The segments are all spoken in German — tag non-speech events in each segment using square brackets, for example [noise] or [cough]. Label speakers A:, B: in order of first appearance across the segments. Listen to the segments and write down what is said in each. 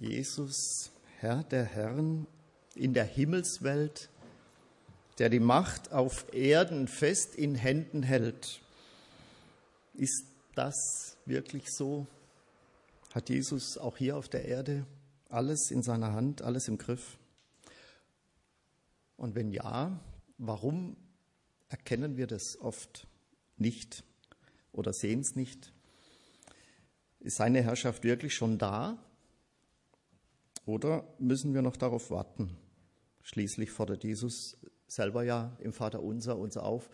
A: Jesus, Herr der Herren, in der Himmelswelt, der die Macht auf Erden fest in Händen hält. Ist das wirklich so? Hat Jesus auch hier auf der Erde alles in seiner Hand, alles im Griff? Und wenn ja, warum erkennen wir das oft nicht oder sehen es nicht? Ist seine Herrschaft wirklich schon da? Oder müssen wir noch darauf warten? Schließlich fordert Jesus selber ja im Vater unser uns auf,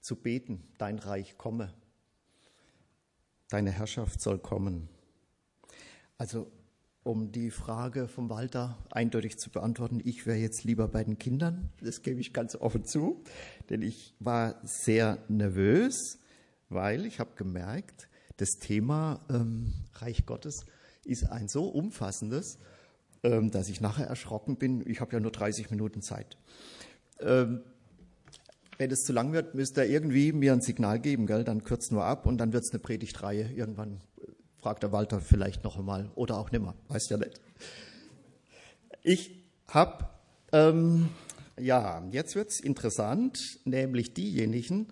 A: zu beten, dein Reich komme, deine Herrschaft soll kommen. Also um die Frage vom Walter eindeutig zu beantworten, ich wäre jetzt lieber bei den Kindern, das gebe ich ganz offen zu, denn ich war sehr nervös, weil ich habe gemerkt, das Thema ähm, Reich Gottes ist ein so umfassendes, ähm, dass ich nachher erschrocken bin. Ich habe ja nur 30 Minuten Zeit. Ähm, wenn es zu lang wird, müsst ihr irgendwie mir ein Signal geben, gell? dann kürzt nur ab und dann wird es eine Predigtreihe. Irgendwann äh, fragt der Walter vielleicht noch einmal oder auch nimmer, weiß ja nicht. Ich habe, ähm, ja, jetzt wird es interessant, nämlich diejenigen,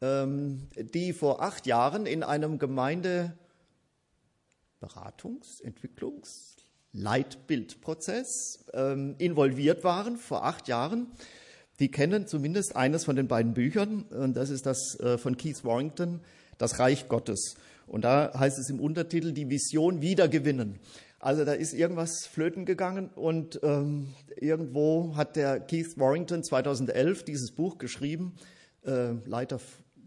A: ähm, die vor acht Jahren in einem Gemeindeberatungs-, Entwicklungs-, Leitbildprozess ähm, involviert waren, vor acht Jahren. Die kennen zumindest eines von den beiden Büchern, und das ist das äh, von Keith Warrington, Das Reich Gottes. Und da heißt es im Untertitel, die Vision wiedergewinnen. Also da ist irgendwas flöten gegangen und ähm, irgendwo hat der Keith Warrington 2011 dieses Buch geschrieben, äh, Leiter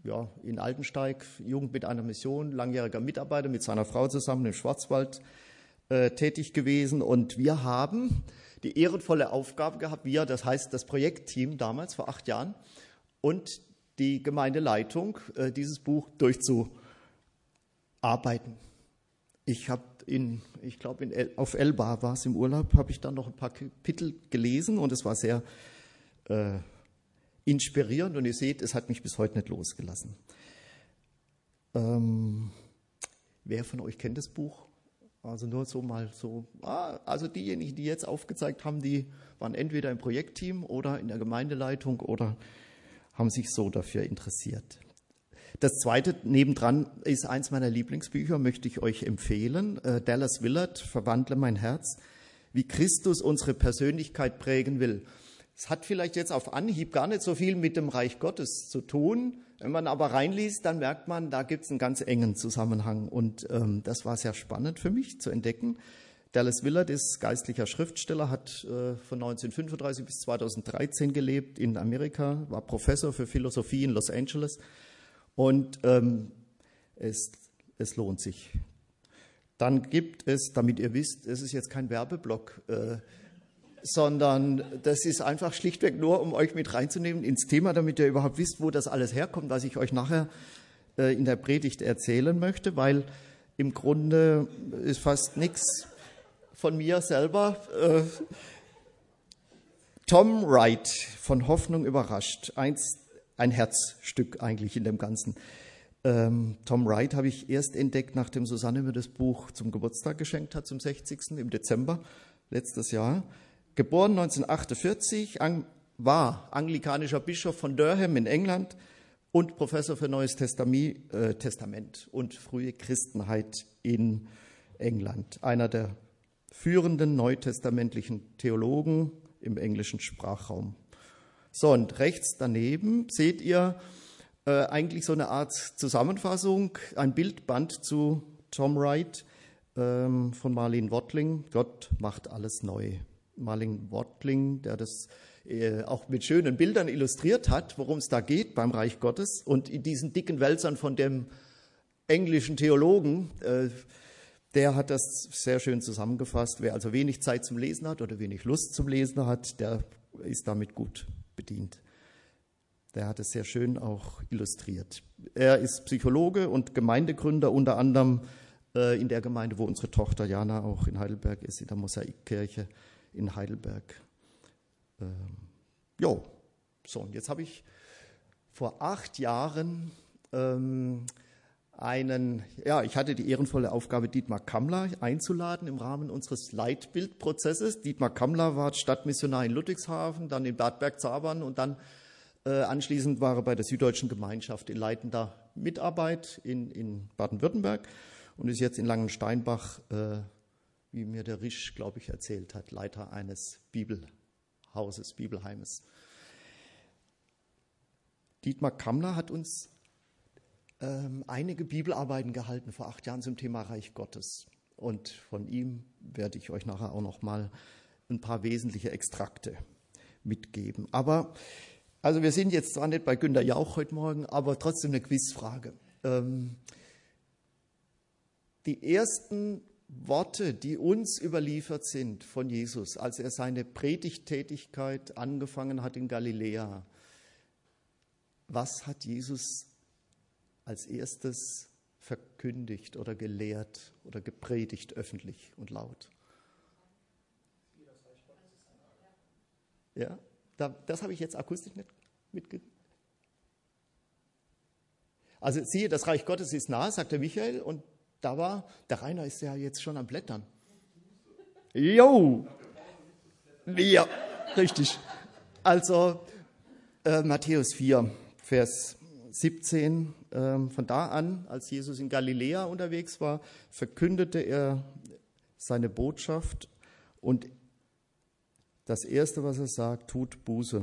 A: ja, in Altensteig, Jugend mit einer Mission, langjähriger Mitarbeiter mit seiner Frau zusammen im Schwarzwald äh, tätig gewesen. Und wir haben die ehrenvolle Aufgabe gehabt, wir, das heißt das Projektteam damals vor acht Jahren und die Gemeindeleitung, äh, dieses Buch durchzuarbeiten. Ich habe in, ich glaube, auf Elba war es im Urlaub, habe ich dann noch ein paar Kapitel gelesen und es war sehr äh, inspirierend und ihr seht, es hat mich bis heute nicht losgelassen. Ähm, wer von euch kennt das Buch? Also nur so mal so. Ah, also diejenigen, die jetzt aufgezeigt haben, die waren entweder im Projektteam oder in der Gemeindeleitung oder haben sich so dafür interessiert. Das zweite nebendran ist eins meiner Lieblingsbücher, möchte ich euch empfehlen. Äh, Dallas Willard, Verwandle mein Herz, wie Christus unsere Persönlichkeit prägen will. Es hat vielleicht jetzt auf Anhieb gar nicht so viel mit dem Reich Gottes zu tun. Wenn man aber reinliest, dann merkt man, da gibt es einen ganz engen Zusammenhang. Und ähm, das war sehr spannend für mich zu entdecken. Dallas Willard ist geistlicher Schriftsteller, hat äh, von 1935 bis 2013 gelebt in Amerika, war Professor für Philosophie in Los Angeles. Und ähm, es, es lohnt sich. Dann gibt es, damit ihr wisst, es ist jetzt kein Werbeblock. Äh, sondern das ist einfach schlichtweg nur, um euch mit reinzunehmen ins Thema, damit ihr überhaupt wisst, wo das alles herkommt, was ich euch nachher äh, in der Predigt erzählen möchte, weil im Grunde ist fast nichts von mir selber. Äh, Tom Wright von Hoffnung überrascht, eins, ein Herzstück eigentlich in dem Ganzen. Ähm, Tom Wright habe ich erst entdeckt, nachdem Susanne mir das Buch zum Geburtstag geschenkt hat, zum 60. im Dezember letztes Jahr. Geboren 1948, war anglikanischer Bischof von Durham in England und Professor für Neues äh, Testament und frühe Christenheit in England. Einer der führenden neutestamentlichen Theologen im englischen Sprachraum. So, und rechts daneben seht ihr äh, eigentlich so eine Art Zusammenfassung, ein Bildband zu Tom Wright ähm, von Marlene Wottling. Gott macht alles neu. Marling Wortling, der das äh, auch mit schönen Bildern illustriert hat, worum es da geht beim Reich Gottes. Und in diesen dicken Wälzern von dem englischen Theologen, äh, der hat das sehr schön zusammengefasst. Wer also wenig Zeit zum Lesen hat oder wenig Lust zum Lesen hat, der ist damit gut bedient. Der hat es sehr schön auch illustriert. Er ist Psychologe und Gemeindegründer, unter anderem äh, in der Gemeinde, wo unsere Tochter Jana auch in Heidelberg ist, in der Mosaikkirche in Heidelberg. Ähm, jo, so, und jetzt habe ich vor acht Jahren ähm, einen, ja, ich hatte die ehrenvolle Aufgabe, Dietmar Kammler einzuladen im Rahmen unseres Leitbildprozesses. Dietmar Kammler war Stadtmissionar in Ludwigshafen, dann in Bad Bergzabern und dann äh, anschließend war er bei der Süddeutschen Gemeinschaft in leitender Mitarbeit in, in Baden-Württemberg und ist jetzt in Langensteinbach, äh, wie mir der Risch, glaube ich, erzählt hat, Leiter eines Bibelhauses, Bibelheimes. Dietmar Kammler hat uns ähm, einige Bibelarbeiten gehalten vor acht Jahren zum Thema Reich Gottes. Und von ihm werde ich euch nachher auch noch mal ein paar wesentliche Extrakte mitgeben. Aber also wir sind jetzt zwar nicht bei Günter Jauch heute Morgen, aber trotzdem eine Quizfrage. Ähm, die ersten Worte, die uns überliefert sind von Jesus, als er seine Predigttätigkeit angefangen hat in Galiläa, was hat Jesus als erstes verkündigt oder gelehrt oder gepredigt öffentlich und laut? Ja, das habe ich jetzt akustisch nicht mitge. Also siehe, das Reich Gottes ist nah, sagt der Michael, und da war, der Rainer ist ja jetzt schon am Blättern. Jo! Ja, richtig. Also äh, Matthäus 4, Vers 17, äh, von da an, als Jesus in Galiläa unterwegs war, verkündete er seine Botschaft und das Erste, was er sagt, tut Buße,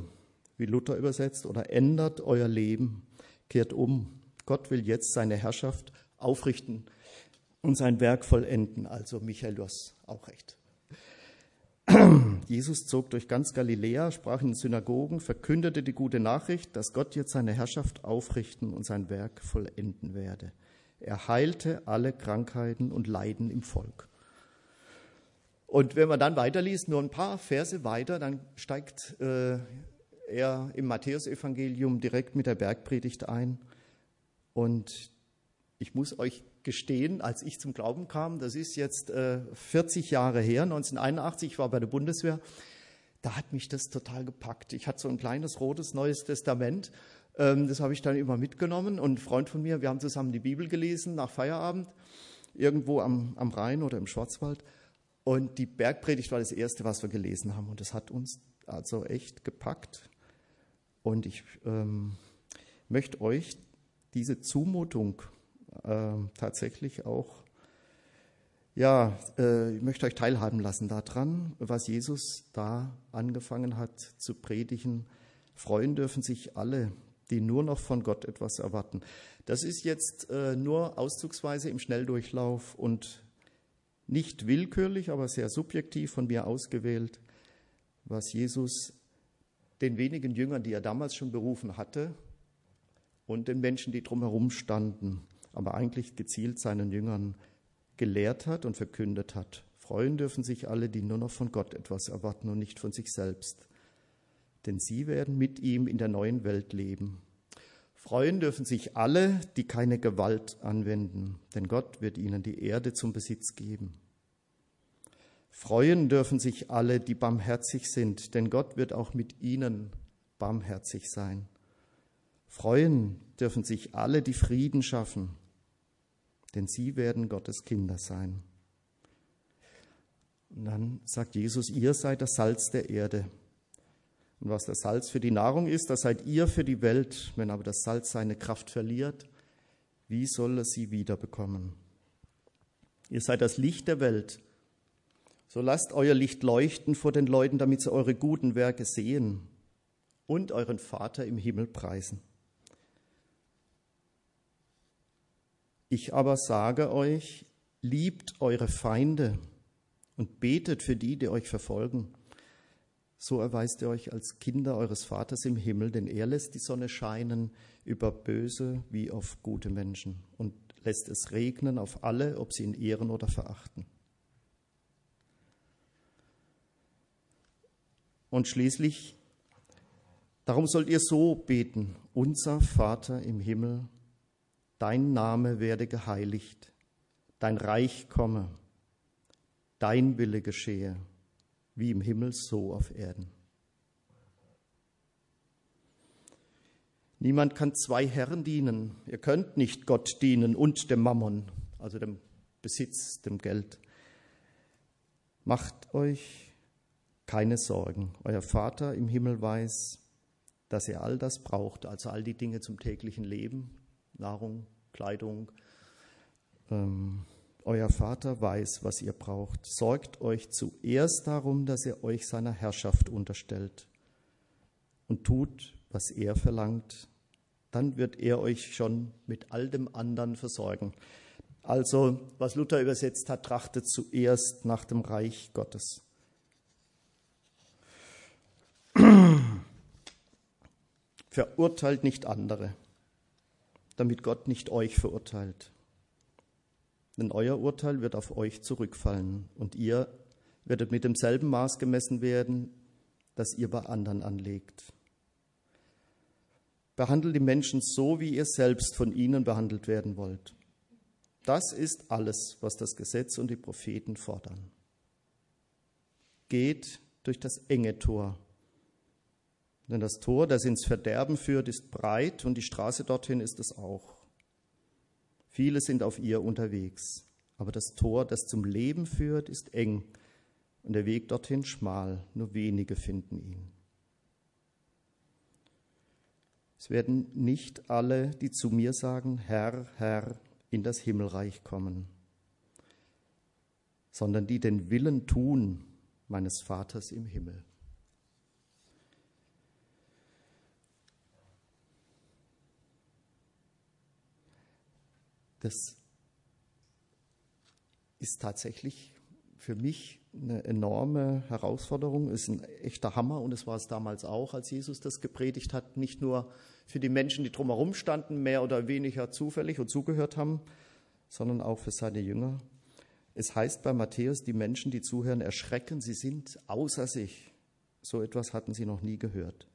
A: wie Luther übersetzt, oder ändert euer Leben, kehrt um. Gott will jetzt seine Herrschaft aufrichten und sein Werk vollenden. Also Michael, auch recht. [clears throat] Jesus zog durch ganz Galiläa, sprach in den Synagogen, verkündete die gute Nachricht, dass Gott jetzt seine Herrschaft aufrichten und sein Werk vollenden werde. Er heilte alle Krankheiten und Leiden im Volk. Und wenn man dann weiterliest, nur ein paar Verse weiter, dann steigt äh, er im Matthäusevangelium direkt mit der Bergpredigt ein. Und ich muss euch gestehen, als ich zum Glauben kam, das ist jetzt äh, 40 Jahre her, 1981, ich war bei der Bundeswehr, da hat mich das total gepackt. Ich hatte so ein kleines rotes Neues Testament, ähm, das habe ich dann immer mitgenommen und ein Freund von mir, wir haben zusammen die Bibel gelesen nach Feierabend, irgendwo am, am Rhein oder im Schwarzwald. Und die Bergpredigt war das Erste, was wir gelesen haben. Und das hat uns also echt gepackt. Und ich ähm, möchte euch diese Zumutung äh, tatsächlich auch, ja, äh, ich möchte euch teilhaben lassen daran, was Jesus da angefangen hat zu predigen. Freuen dürfen sich alle, die nur noch von Gott etwas erwarten. Das ist jetzt äh, nur auszugsweise im Schnelldurchlauf und nicht willkürlich, aber sehr subjektiv von mir ausgewählt, was Jesus den wenigen Jüngern, die er damals schon berufen hatte, und den Menschen, die drumherum standen, aber eigentlich gezielt seinen Jüngern gelehrt hat und verkündet hat. Freuen dürfen sich alle, die nur noch von Gott etwas erwarten und nicht von sich selbst. Denn sie werden mit ihm in der neuen Welt leben. Freuen dürfen sich alle, die keine Gewalt anwenden, denn Gott wird ihnen die Erde zum Besitz geben. Freuen dürfen sich alle, die barmherzig sind, denn Gott wird auch mit ihnen barmherzig sein. Freuen dürfen sich alle, die Frieden schaffen, denn sie werden Gottes Kinder sein. Und dann sagt Jesus, ihr seid das Salz der Erde. Und was das Salz für die Nahrung ist, das seid ihr für die Welt. Wenn aber das Salz seine Kraft verliert, wie soll es sie wiederbekommen? Ihr seid das Licht der Welt. So lasst euer Licht leuchten vor den Leuten, damit sie eure guten Werke sehen und euren Vater im Himmel preisen. Ich aber sage euch, liebt eure Feinde und betet für die, die euch verfolgen. So erweist ihr euch als Kinder eures Vaters im Himmel, denn er lässt die Sonne scheinen über Böse wie auf gute Menschen und lässt es regnen auf alle, ob sie ihn ehren oder verachten. Und schließlich, darum sollt ihr so beten, unser Vater im Himmel, dein Name werde geheiligt, dein Reich komme, dein Wille geschehe, wie im Himmel so auf Erden. Niemand kann zwei Herren dienen. Ihr könnt nicht Gott dienen und dem Mammon, also dem Besitz, dem Geld. Macht euch keine Sorgen. Euer Vater im Himmel weiß, dass ihr all das braucht, also all die Dinge zum täglichen Leben, Nahrung, Kleidung. Ähm, euer Vater weiß, was ihr braucht. Sorgt euch zuerst darum, dass ihr euch seiner Herrschaft unterstellt und tut, was er verlangt, dann wird er euch schon mit all dem anderen versorgen. Also, was Luther übersetzt hat, trachtet zuerst nach dem Reich Gottes. [clears throat] Verurteilt nicht andere, damit Gott nicht euch verurteilt. Denn euer Urteil wird auf euch zurückfallen und ihr werdet mit demselben Maß gemessen werden, das ihr bei anderen anlegt. Behandelt die Menschen so, wie ihr selbst von ihnen behandelt werden wollt. Das ist alles, was das Gesetz und die Propheten fordern. Geht durch das enge Tor. Denn das Tor, das ins Verderben führt, ist breit und die Straße dorthin ist es auch. Viele sind auf ihr unterwegs, aber das Tor, das zum Leben führt, ist eng und der Weg dorthin schmal, nur wenige finden ihn. Es werden nicht alle, die zu mir sagen, Herr, Herr, in das Himmelreich kommen, sondern die den Willen tun meines Vaters im Himmel. Das ist tatsächlich für mich eine enorme Herausforderung, ist ein echter Hammer und es war es damals auch, als Jesus das gepredigt hat, nicht nur für die Menschen, die drumherum standen, mehr oder weniger zufällig und zugehört haben, sondern auch für seine Jünger. Es heißt bei Matthäus, die Menschen, die zuhören, erschrecken, sie sind außer sich. So etwas hatten sie noch nie gehört.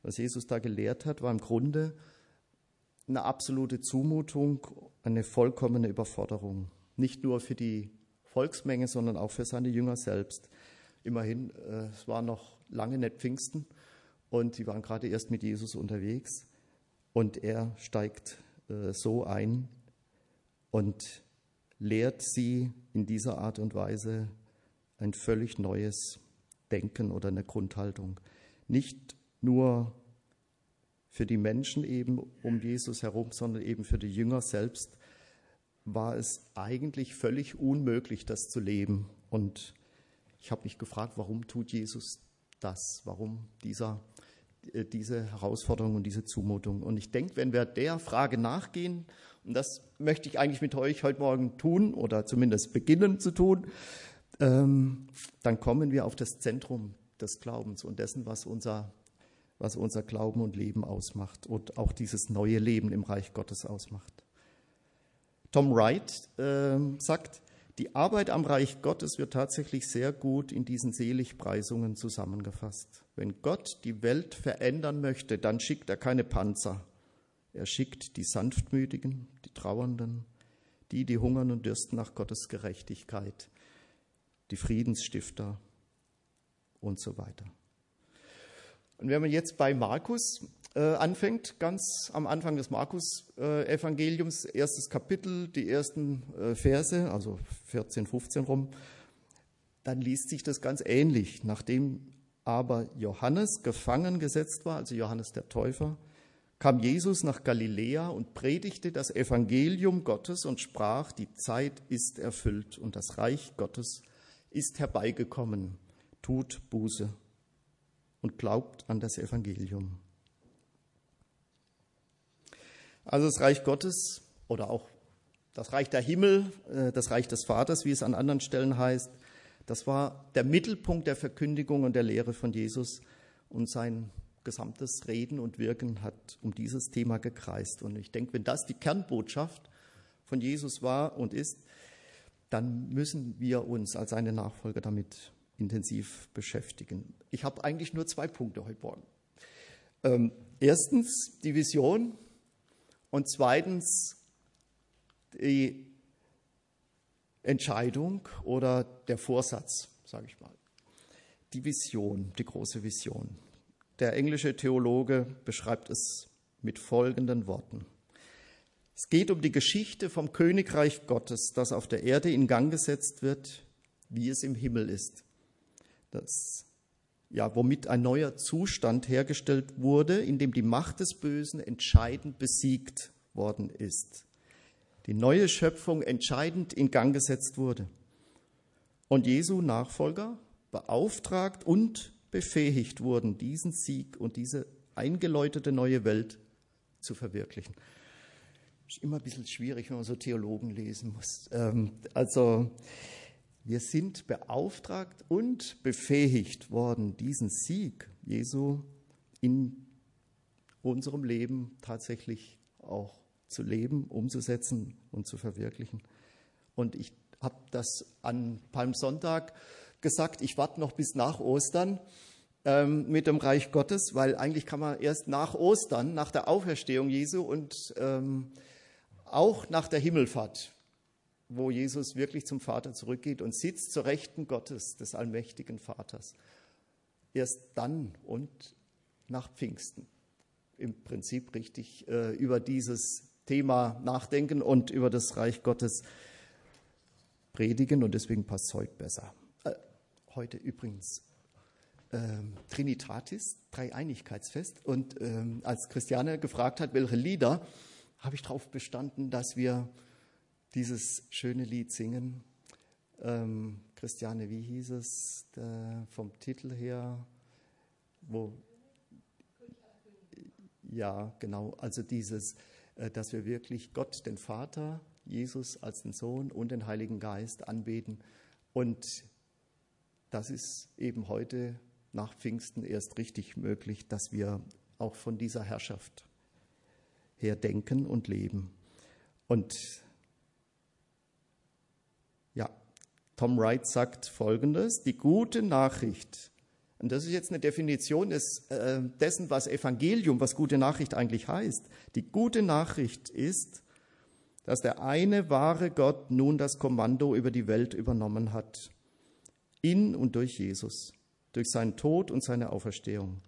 A: Was Jesus da gelehrt hat, war im Grunde eine absolute Zumutung, eine vollkommene Überforderung. Nicht nur für die Volksmenge, sondern auch für seine Jünger selbst. Immerhin, äh, es war noch lange nicht Pfingsten und sie waren gerade erst mit Jesus unterwegs und er steigt äh, so ein und lehrt sie in dieser Art und Weise ein völlig neues Denken oder eine Grundhaltung. Nicht nur für die Menschen eben um Jesus herum, sondern eben für die Jünger selbst war es eigentlich völlig unmöglich, das zu leben. Und ich habe mich gefragt, warum tut Jesus das? Warum dieser äh, diese Herausforderung und diese Zumutung. Und ich denke, wenn wir der Frage nachgehen, und das möchte ich eigentlich mit euch heute Morgen tun oder zumindest beginnen zu tun, ähm, dann kommen wir auf das Zentrum des Glaubens und dessen, was unser, was unser Glauben und Leben ausmacht und auch dieses neue Leben im Reich Gottes ausmacht. Tom Wright äh, sagt, die Arbeit am Reich Gottes wird tatsächlich sehr gut in diesen Seligpreisungen zusammengefasst. Wenn Gott die Welt verändern möchte, dann schickt er keine Panzer. Er schickt die Sanftmütigen, die Trauernden, die, die hungern und dürsten nach Gottes Gerechtigkeit, die Friedensstifter und so weiter. Und wenn man jetzt bei Markus äh, anfängt, ganz am Anfang des Markus-Evangeliums, äh, erstes Kapitel, die ersten äh, Verse, also 14, 15 rum, dann liest sich das ganz ähnlich. Nachdem aber Johannes gefangen gesetzt war, also Johannes der Täufer, kam Jesus nach Galiläa und predigte das Evangelium Gottes und sprach, die Zeit ist erfüllt und das Reich Gottes ist herbeigekommen. Tut Buße und glaubt an das Evangelium. Also das Reich Gottes oder auch das Reich der Himmel, äh, das Reich des Vaters, wie es an anderen Stellen heißt, das war der Mittelpunkt der Verkündigung und der Lehre von Jesus und sein gesamtes Reden und Wirken hat um dieses Thema gekreist. Und ich denke, wenn das die Kernbotschaft von Jesus war und ist, dann müssen wir uns als seine Nachfolger damit intensiv beschäftigen. Ich habe eigentlich nur zwei Punkte heute Morgen. Ähm, erstens die Vision und zweitens die Entscheidung oder der Vorsatz, sage ich mal. Die Vision, die große Vision. Der englische Theologe beschreibt es mit folgenden Worten. Es geht um die Geschichte vom Königreich Gottes, das auf der Erde in Gang gesetzt wird, wie es im Himmel ist. Das, ja, womit ein neuer Zustand hergestellt wurde, in dem die Macht des Bösen entscheidend besiegt worden ist. Die neue Schöpfung entscheidend in Gang gesetzt wurde. Und Jesu Nachfolger beauftragt und befähigt wurden, diesen Sieg und diese eingeläutete neue Welt zu verwirklichen. Ist immer ein bisschen schwierig, wenn man so Theologen lesen muss. Ähm, also, wir sind beauftragt und befähigt worden, diesen Sieg Jesu in unserem Leben tatsächlich auch zu leben, umzusetzen und zu verwirklichen. Und ich habe das an Palmsonntag gesagt, ich warte noch bis nach Ostern ähm, mit dem Reich Gottes, weil eigentlich kann man erst nach Ostern, nach der Auferstehung Jesu und ähm, auch nach der Himmelfahrt, wo Jesus wirklich zum Vater zurückgeht und sitzt zur Rechten Gottes, des allmächtigen Vaters. Erst dann und nach Pfingsten im Prinzip richtig äh, über dieses Thema nachdenken und über das Reich Gottes predigen und deswegen passt es heute besser heute übrigens ähm, Trinitatis, Dreieinigkeitsfest. Und ähm, als Christiane gefragt hat, welche Lieder, habe ich darauf bestanden, dass wir dieses schöne Lied singen. Ähm, Christiane, wie hieß es der, vom Titel her? Wo? Ja, genau. Also dieses, äh, dass wir wirklich Gott, den Vater, Jesus als den Sohn und den Heiligen Geist anbeten und das ist eben heute nach Pfingsten erst richtig möglich, dass wir auch von dieser Herrschaft her denken und leben. Und ja, Tom Wright sagt Folgendes, die gute Nachricht, und das ist jetzt eine Definition des, äh, dessen, was Evangelium, was gute Nachricht eigentlich heißt. Die gute Nachricht ist, dass der eine wahre Gott nun das Kommando über die Welt übernommen hat in und durch Jesus, durch seinen Tod und seine Auferstehung.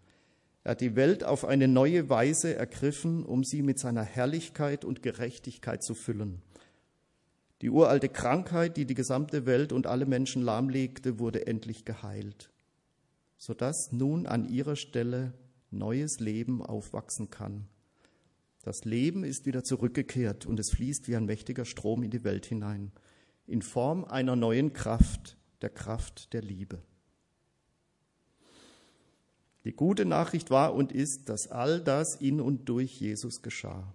A: Er hat die Welt auf eine neue Weise ergriffen, um sie mit seiner Herrlichkeit und Gerechtigkeit zu füllen. Die uralte Krankheit, die die gesamte Welt und alle Menschen lahmlegte, wurde endlich geheilt, sodass nun an ihrer Stelle neues Leben aufwachsen kann. Das Leben ist wieder zurückgekehrt und es fließt wie ein mächtiger Strom in die Welt hinein, in Form einer neuen Kraft, der Kraft der Liebe. Die gute Nachricht war und ist, dass all das in und durch Jesus geschah.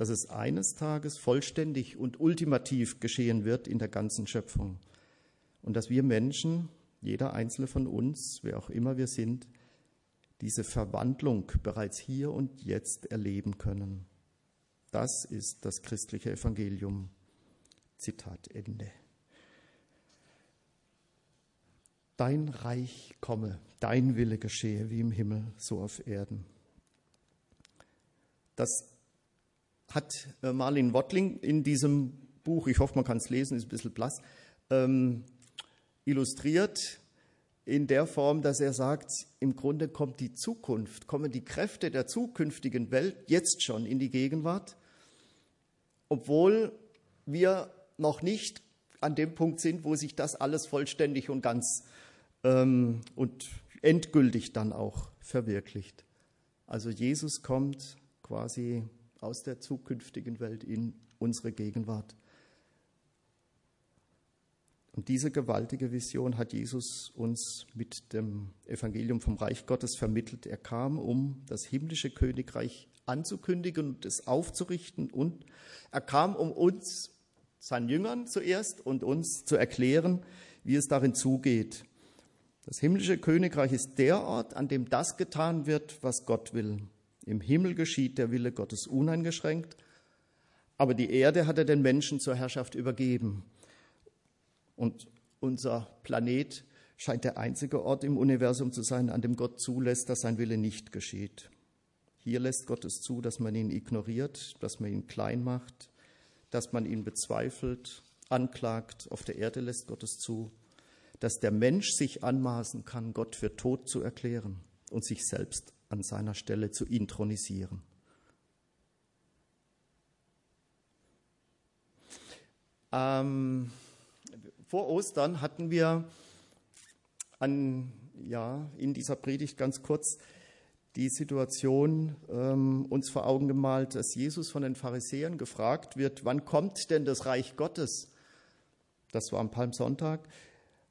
A: Dass es eines Tages vollständig und ultimativ geschehen wird in der ganzen Schöpfung. Und dass wir Menschen, jeder einzelne von uns, wer auch immer wir sind, diese Verwandlung bereits hier und jetzt erleben können. Das ist das christliche Evangelium. Zitat Ende. Dein Reich komme, dein Wille geschehe, wie im Himmel, so auf Erden. Das hat äh, Marlin Wottling in diesem Buch, ich hoffe, man kann es lesen, ist ein bisschen blass, ähm, illustriert in der Form, dass er sagt, im Grunde kommt die Zukunft, kommen die Kräfte der zukünftigen Welt jetzt schon in die Gegenwart, obwohl wir noch nicht an dem Punkt sind, wo sich das alles vollständig und ganz ähm, und endgültig dann auch verwirklicht. Also Jesus kommt quasi aus der zukünftigen Welt in unsere Gegenwart. Und diese gewaltige Vision hat Jesus uns mit dem Evangelium vom Reich Gottes vermittelt. Er kam, um das himmlische Königreich anzukündigen und es aufzurichten. Und er kam, um uns, seinen Jüngern zuerst, und uns zu erklären, wie es darin zugeht. Das himmlische Königreich ist der Ort, an dem das getan wird, was Gott will. Im Himmel geschieht der Wille Gottes uneingeschränkt, aber die Erde hat er den Menschen zur Herrschaft übergeben. Und unser Planet scheint der einzige Ort im Universum zu sein, an dem Gott zulässt, dass sein Wille nicht geschieht. Hier lässt Gott es zu, dass man ihn ignoriert, dass man ihn klein macht, dass man ihn bezweifelt, anklagt. Auf der Erde lässt Gott es zu, dass der Mensch sich anmaßen kann, Gott für tot zu erklären und sich selbst an seiner Stelle zu intronisieren. Ähm, vor Ostern hatten wir an, ja, in dieser Predigt ganz kurz die Situation ähm, uns vor Augen gemalt, dass Jesus von den Pharisäern gefragt wird, wann kommt denn das Reich Gottes? Das war am Palmsonntag.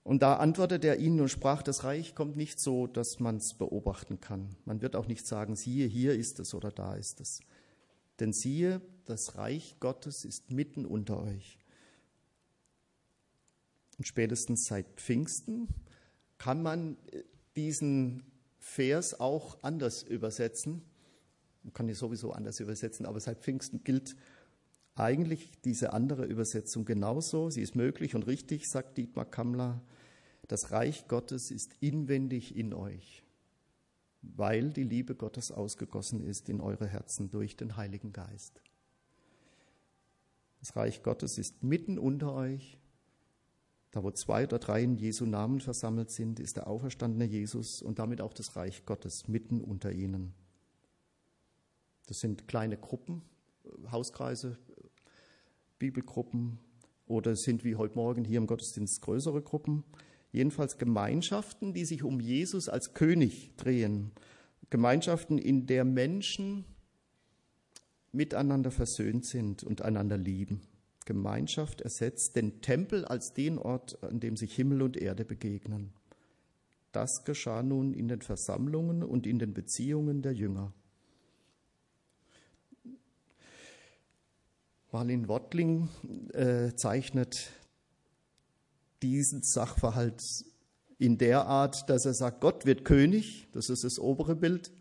A: Und da antwortet er ihnen und sprach, das Reich kommt nicht so, dass man es beobachten kann. Man wird auch nicht sagen, siehe, hier ist es oder da ist es. Denn siehe, das Reich Gottes ist mitten unter euch. Und spätestens seit Pfingsten kann man äh, diesen Vers auch anders übersetzen. Man kann ihn sowieso anders übersetzen, aber seit Pfingsten gilt eigentlich diese andere Übersetzung genauso. Sie ist möglich und richtig, sagt Dietmar Kammler. Das Reich Gottes ist inwendig in euch, weil die Liebe Gottes ausgegossen ist in eure Herzen durch den Heiligen Geist. Das Reich Gottes ist mitten unter euch. Da, wo zwei oder drei in Jesu Namen versammelt sind, ist der auferstandene Jesus und damit auch das Reich Gottes mitten unter ihnen. Das sind kleine Gruppen, Hauskreise, Bibelgruppen oder sind wie heute Morgen hier im Gottesdienst größere Gruppen. Jedenfalls Gemeinschaften, die sich um Jesus als König drehen. Gemeinschaften, in der Menschen miteinander versöhnt sind und einander lieben. Gemeinschaft ersetzt den Tempel als den Ort, an dem sich Himmel und Erde begegnen. Das geschah nun in den Versammlungen und in den Beziehungen der Jünger. Marlin Wottling äh, zeichnet diesen Sachverhalt in der Art, dass er sagt, Gott wird König, das ist das obere Bild,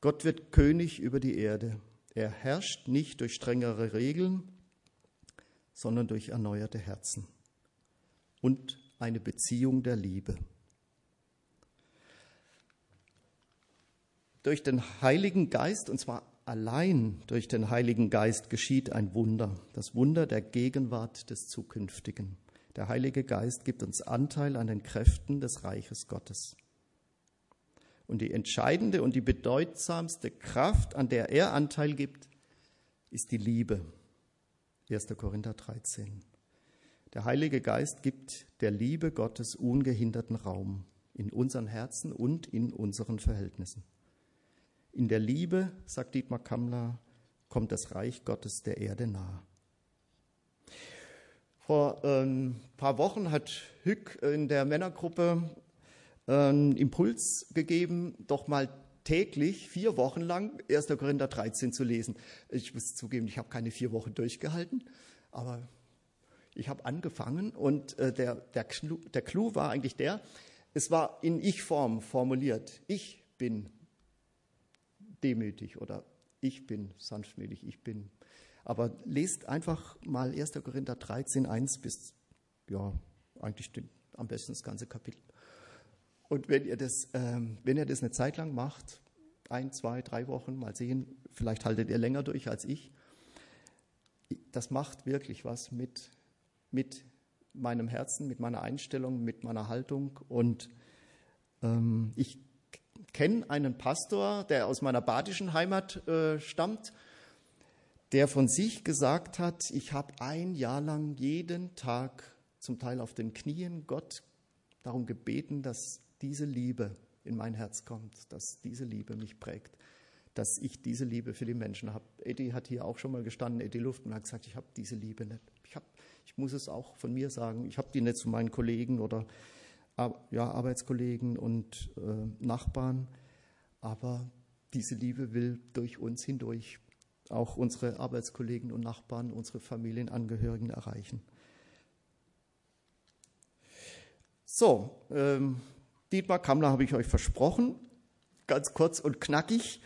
A: Gott wird König über die Erde. Er herrscht nicht durch strengere Regeln, sondern durch erneuerte Herzen und eine Beziehung der Liebe. Durch den Heiligen Geist, und zwar allein durch den Heiligen Geist geschieht ein Wunder, das Wunder der Gegenwart des Zukünftigen. Der Heilige Geist gibt uns Anteil an den Kräften des Reiches Gottes. Und die entscheidende und die bedeutsamste Kraft, an der er Anteil gibt, ist die Liebe. 1. Korinther 13. Der Heilige Geist gibt der Liebe Gottes ungehinderten Raum in unseren Herzen und in unseren Verhältnissen. In der Liebe, sagt Dietmar Kammler, kommt das Reich Gottes der Erde nahe. Vor ein ähm, paar Wochen hat Hück in der Männergruppe einen Impuls gegeben, doch mal täglich vier Wochen lang 1. Korinther 13 zu lesen. Ich muss zugeben, ich habe keine vier Wochen durchgehalten, aber ich habe angefangen und äh, der, der, Clou, der Clou war eigentlich der, es war in Ich-Form formuliert. Ich bin demütig oder ich bin sanftmütig, ich bin. Aber lest einfach mal 1. Korinther 13, 1 bis, ja, eigentlich den, am besten das ganze Kapitel. Und wenn ihr, das, ähm, wenn ihr das eine Zeit lang macht, ein, zwei, drei Wochen, mal sehen, vielleicht haltet ihr länger durch als ich, das macht wirklich was mit, mit meinem Herzen, mit meiner Einstellung, mit meiner Haltung. Und ähm, ich kenne einen Pastor, der aus meiner badischen Heimat äh, stammt, der von sich gesagt hat, ich habe ein Jahr lang jeden Tag, zum Teil auf den Knien, Gott darum gebeten, dass diese Liebe in mein Herz kommt, dass diese Liebe mich prägt, dass ich diese Liebe für die Menschen habe. Eddie hat hier auch schon mal gestanden, Eddie Luft, und hat gesagt, ich habe diese Liebe nicht. Ich, hab, ich muss es auch von mir sagen, ich habe die nicht zu meinen Kollegen oder ja, Arbeitskollegen und äh, Nachbarn, aber diese Liebe will durch uns hindurch auch unsere Arbeitskollegen und Nachbarn, unsere Familienangehörigen erreichen. So, ähm, Dietmar Kammler habe ich euch versprochen, ganz kurz und knackig.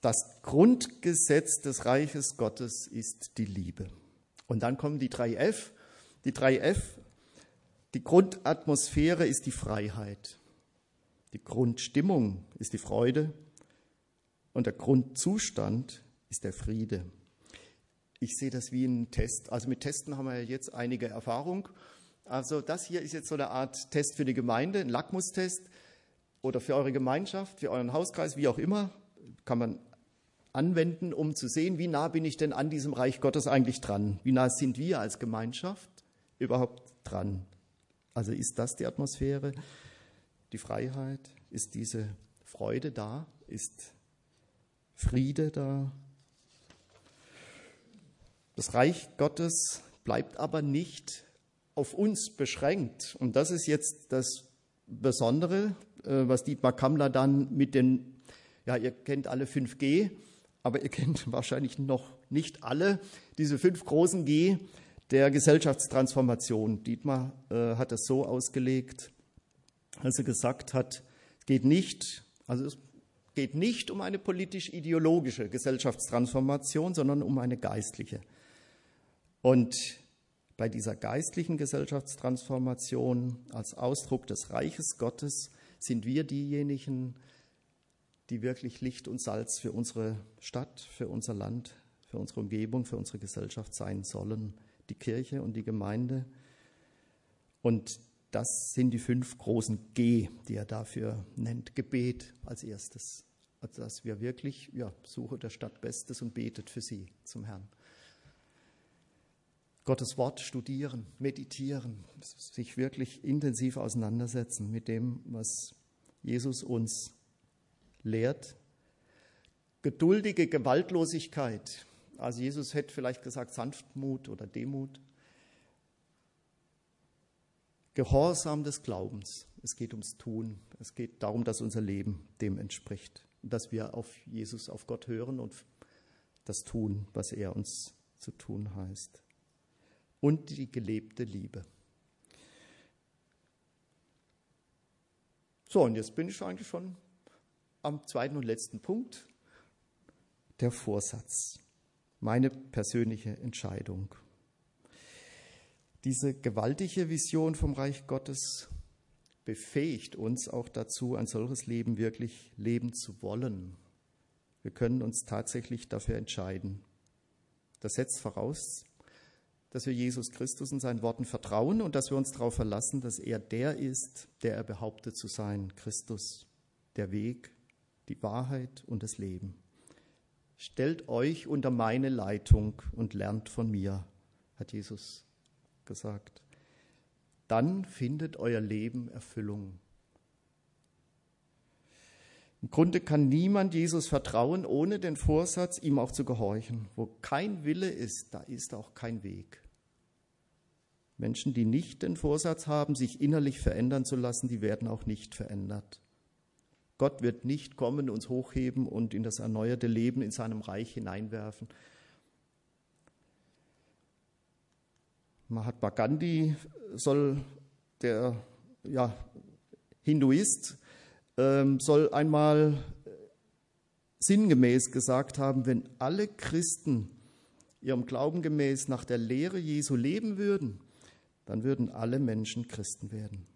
A: Das Grundgesetz des Reiches Gottes ist die Liebe. Und dann kommen die drei F. Die drei F die Grundatmosphäre ist die Freiheit. Die Grundstimmung ist die Freude. Und der Grundzustand ist der Friede. Ich sehe das wie ein Test. Also mit Testen haben wir ja jetzt einige Erfahrung. Also das hier ist jetzt so eine Art Test für die Gemeinde, ein Lackmustest oder für eure Gemeinschaft, für euren Hauskreis, wie auch immer. Kann man anwenden, um zu sehen, wie nah bin ich denn an diesem Reich Gottes eigentlich dran? Wie nah sind wir als Gemeinschaft überhaupt dran? Also ist das die Atmosphäre, die Freiheit? Ist diese Freude da? Ist Friede da? Das Reich Gottes bleibt aber nicht auf uns beschränkt. Und das ist jetzt das Besondere, äh, was Dietmar Kammler dann mit den, ja, ihr kennt alle 5G, aber ihr [laughs] kennt wahrscheinlich noch nicht alle diese fünf großen G der Gesellschaftstransformation. Dietmar äh, hat es so ausgelegt, als er gesagt hat, es geht nicht, also es geht nicht um eine politisch-ideologische Gesellschaftstransformation, sondern um eine geistliche. Und bei dieser geistlichen Gesellschaftstransformation als Ausdruck des Reiches Gottes sind wir diejenigen, die wirklich Licht und Salz für unsere Stadt, für unser Land, für unsere Umgebung, für unsere Gesellschaft sein sollen, die Kirche und die Gemeinde. Und das sind die fünf großen G, die er dafür nennt. Gebet als erstes. Also dass wir wirklich, ja, suche der Stadt Bestes und betet für sie zum Herrn. Gottes Wort studieren, meditieren, sich wirklich intensiv auseinandersetzen mit dem, was Jesus uns lehrt. Geduldige Gewaltlosigkeit. Also Jesus hätte vielleicht gesagt Sanftmut oder Demut. Gehorsam des Glaubens. Es geht ums Tun. Es geht darum, dass unser Leben dem entspricht. Dass wir auf Jesus, auf Gott hören und das tun, was er uns zu tun heißt und die gelebte Liebe. So, und jetzt bin ich eigentlich schon am zweiten und letzten Punkt, der Vorsatz, meine persönliche Entscheidung. Diese gewaltige Vision vom Reich Gottes befähigt uns auch dazu, ein solches Leben wirklich leben zu wollen. Wir können uns tatsächlich dafür entscheiden. Das setzt voraus, dass wir Jesus Christus und seinen Worten vertrauen und dass wir uns darauf verlassen, dass er der ist, der er behauptet zu sein, Christus, der Weg, die Wahrheit und das Leben. Stellt euch unter meine Leitung und lernt von mir, hat Jesus gesagt. Dann findet euer Leben Erfüllung. Im Grunde kann niemand Jesus vertrauen, ohne den Vorsatz, ihm auch zu gehorchen. Wo kein Wille ist, da ist auch kein Weg. Menschen, die nicht den Vorsatz haben, sich innerlich verändern zu lassen, die werden auch nicht verändert. Gott wird nicht kommen, uns hochheben und in das erneuerte Leben in seinem Reich hineinwerfen. Mahatma Gandhi soll der ja, Hinduist ähm, soll einmal sinngemäß gesagt haben, wenn alle Christen ihrem Glauben gemäß nach der Lehre Jesu leben würden, dann würden alle Menschen Christen werden.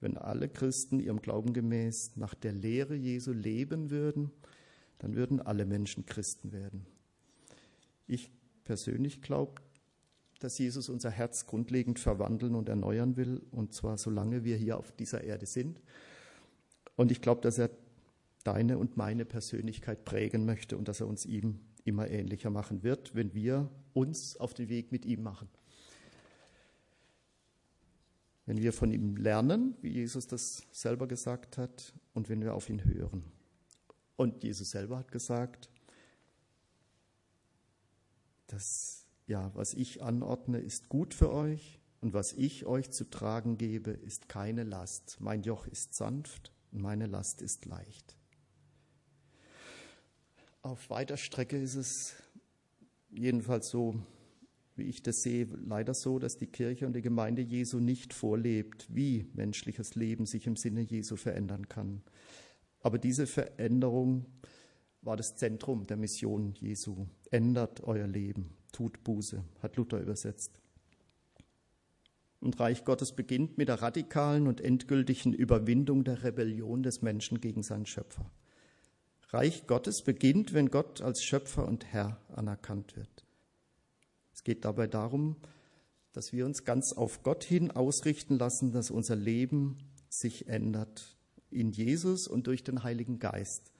A: Wenn alle Christen ihrem Glauben gemäß nach der Lehre Jesu leben würden, dann würden alle Menschen Christen werden. Ich persönlich glaube, dass Jesus unser Herz grundlegend verwandeln und erneuern will, und zwar solange wir hier auf dieser Erde sind. Und ich glaube, dass er deine und meine Persönlichkeit prägen möchte und dass er uns ihm immer ähnlicher machen wird, wenn wir uns auf den Weg mit ihm machen. Wenn wir von ihm lernen, wie Jesus das selber gesagt hat, und wenn wir auf ihn hören. Und Jesus selber hat gesagt, dass ja, was ich anordne, ist gut für euch und was ich euch zu tragen gebe, ist keine Last. Mein Joch ist sanft und meine Last ist leicht. Auf weiter Strecke ist es jedenfalls so, wie ich das sehe, leider so, dass die Kirche und die Gemeinde Jesu nicht vorlebt, wie menschliches Leben sich im Sinne Jesu verändern kann. Aber diese Veränderung war das Zentrum der Mission Jesu. Ändert euer Leben tut Buße, hat Luther übersetzt. Und Reich Gottes beginnt mit der radikalen und endgültigen Überwindung der Rebellion des Menschen gegen seinen Schöpfer. Reich Gottes beginnt, wenn Gott als Schöpfer und Herr anerkannt wird. Es geht dabei darum, dass wir uns ganz auf Gott hin ausrichten lassen, dass unser Leben sich ändert in Jesus und durch den Heiligen Geist.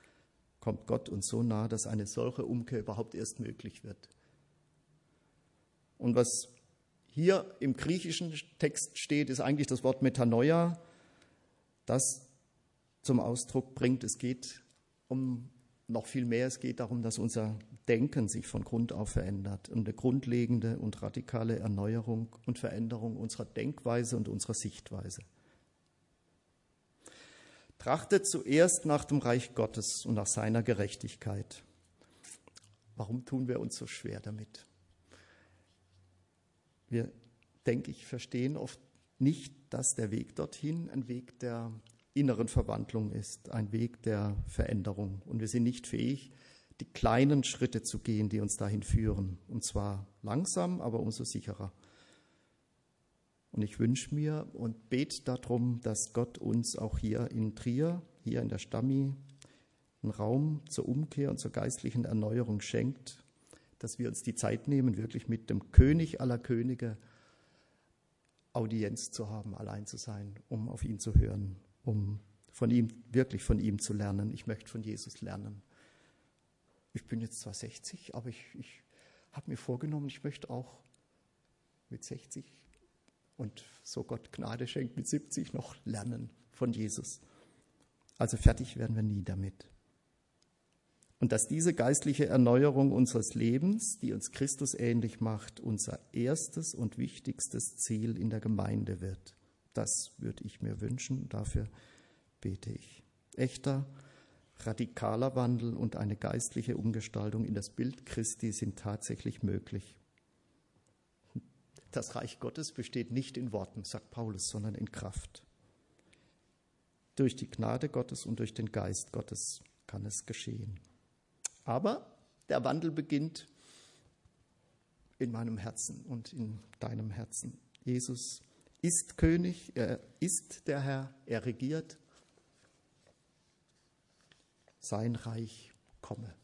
A: kommt Gott uns so nah, dass eine solche Umkehr überhaupt erst möglich wird. Und was hier im griechischen Text steht, ist eigentlich das Wort Metanoia, das zum Ausdruck bringt, es geht um noch viel mehr, es geht darum, dass unser Denken sich von Grund auf verändert, um eine grundlegende und radikale Erneuerung und Veränderung unserer Denkweise und unserer Sichtweise. Trachtet zuerst nach dem Reich Gottes und nach seiner Gerechtigkeit. Warum tun wir uns so schwer damit? Wir, denke ich, verstehen oft nicht, dass der Weg dorthin ein Weg der inneren Verwandlung ist, ein Weg der Veränderung. Und wir sind nicht fähig, die kleinen Schritte zu gehen, die uns dahin führen. Und zwar langsam, aber umso sicherer. Und ich wünsche mir und bete darum, dass Gott uns auch hier in Trier, hier in der Stammi, einen Raum zur Umkehr und zur geistlichen Erneuerung schenkt, dass wir uns die Zeit nehmen, wirklich mit dem König aller Könige Audienz zu haben, allein zu sein, um auf ihn zu hören, um von ihm, wirklich von ihm zu lernen. Ich möchte von Jesus lernen. Ich bin jetzt zwar 60, aber ich, ich habe mir vorgenommen, ich möchte auch mit 60 und so Gott Gnade schenkt, mit 70 noch lernen von Jesus. Also fertig werden wir nie damit. Und dass diese geistliche Erneuerung unseres Lebens, die uns Christus ähnlich macht, unser erstes und wichtigstes Ziel in der Gemeinde wird. Das würde ich mir wünschen, dafür bete ich. Echter, radikaler Wandel und eine geistliche Umgestaltung in das Bild Christi sind tatsächlich möglich. Das Reich Gottes besteht nicht in Worten, sagt Paulus, sondern in Kraft. Durch die Gnade Gottes und durch den Geist Gottes kann es geschehen. Aber der Wandel beginnt in meinem Herzen und in deinem Herzen. Jesus ist König, er ist der Herr, er regiert. Sein Reich komme.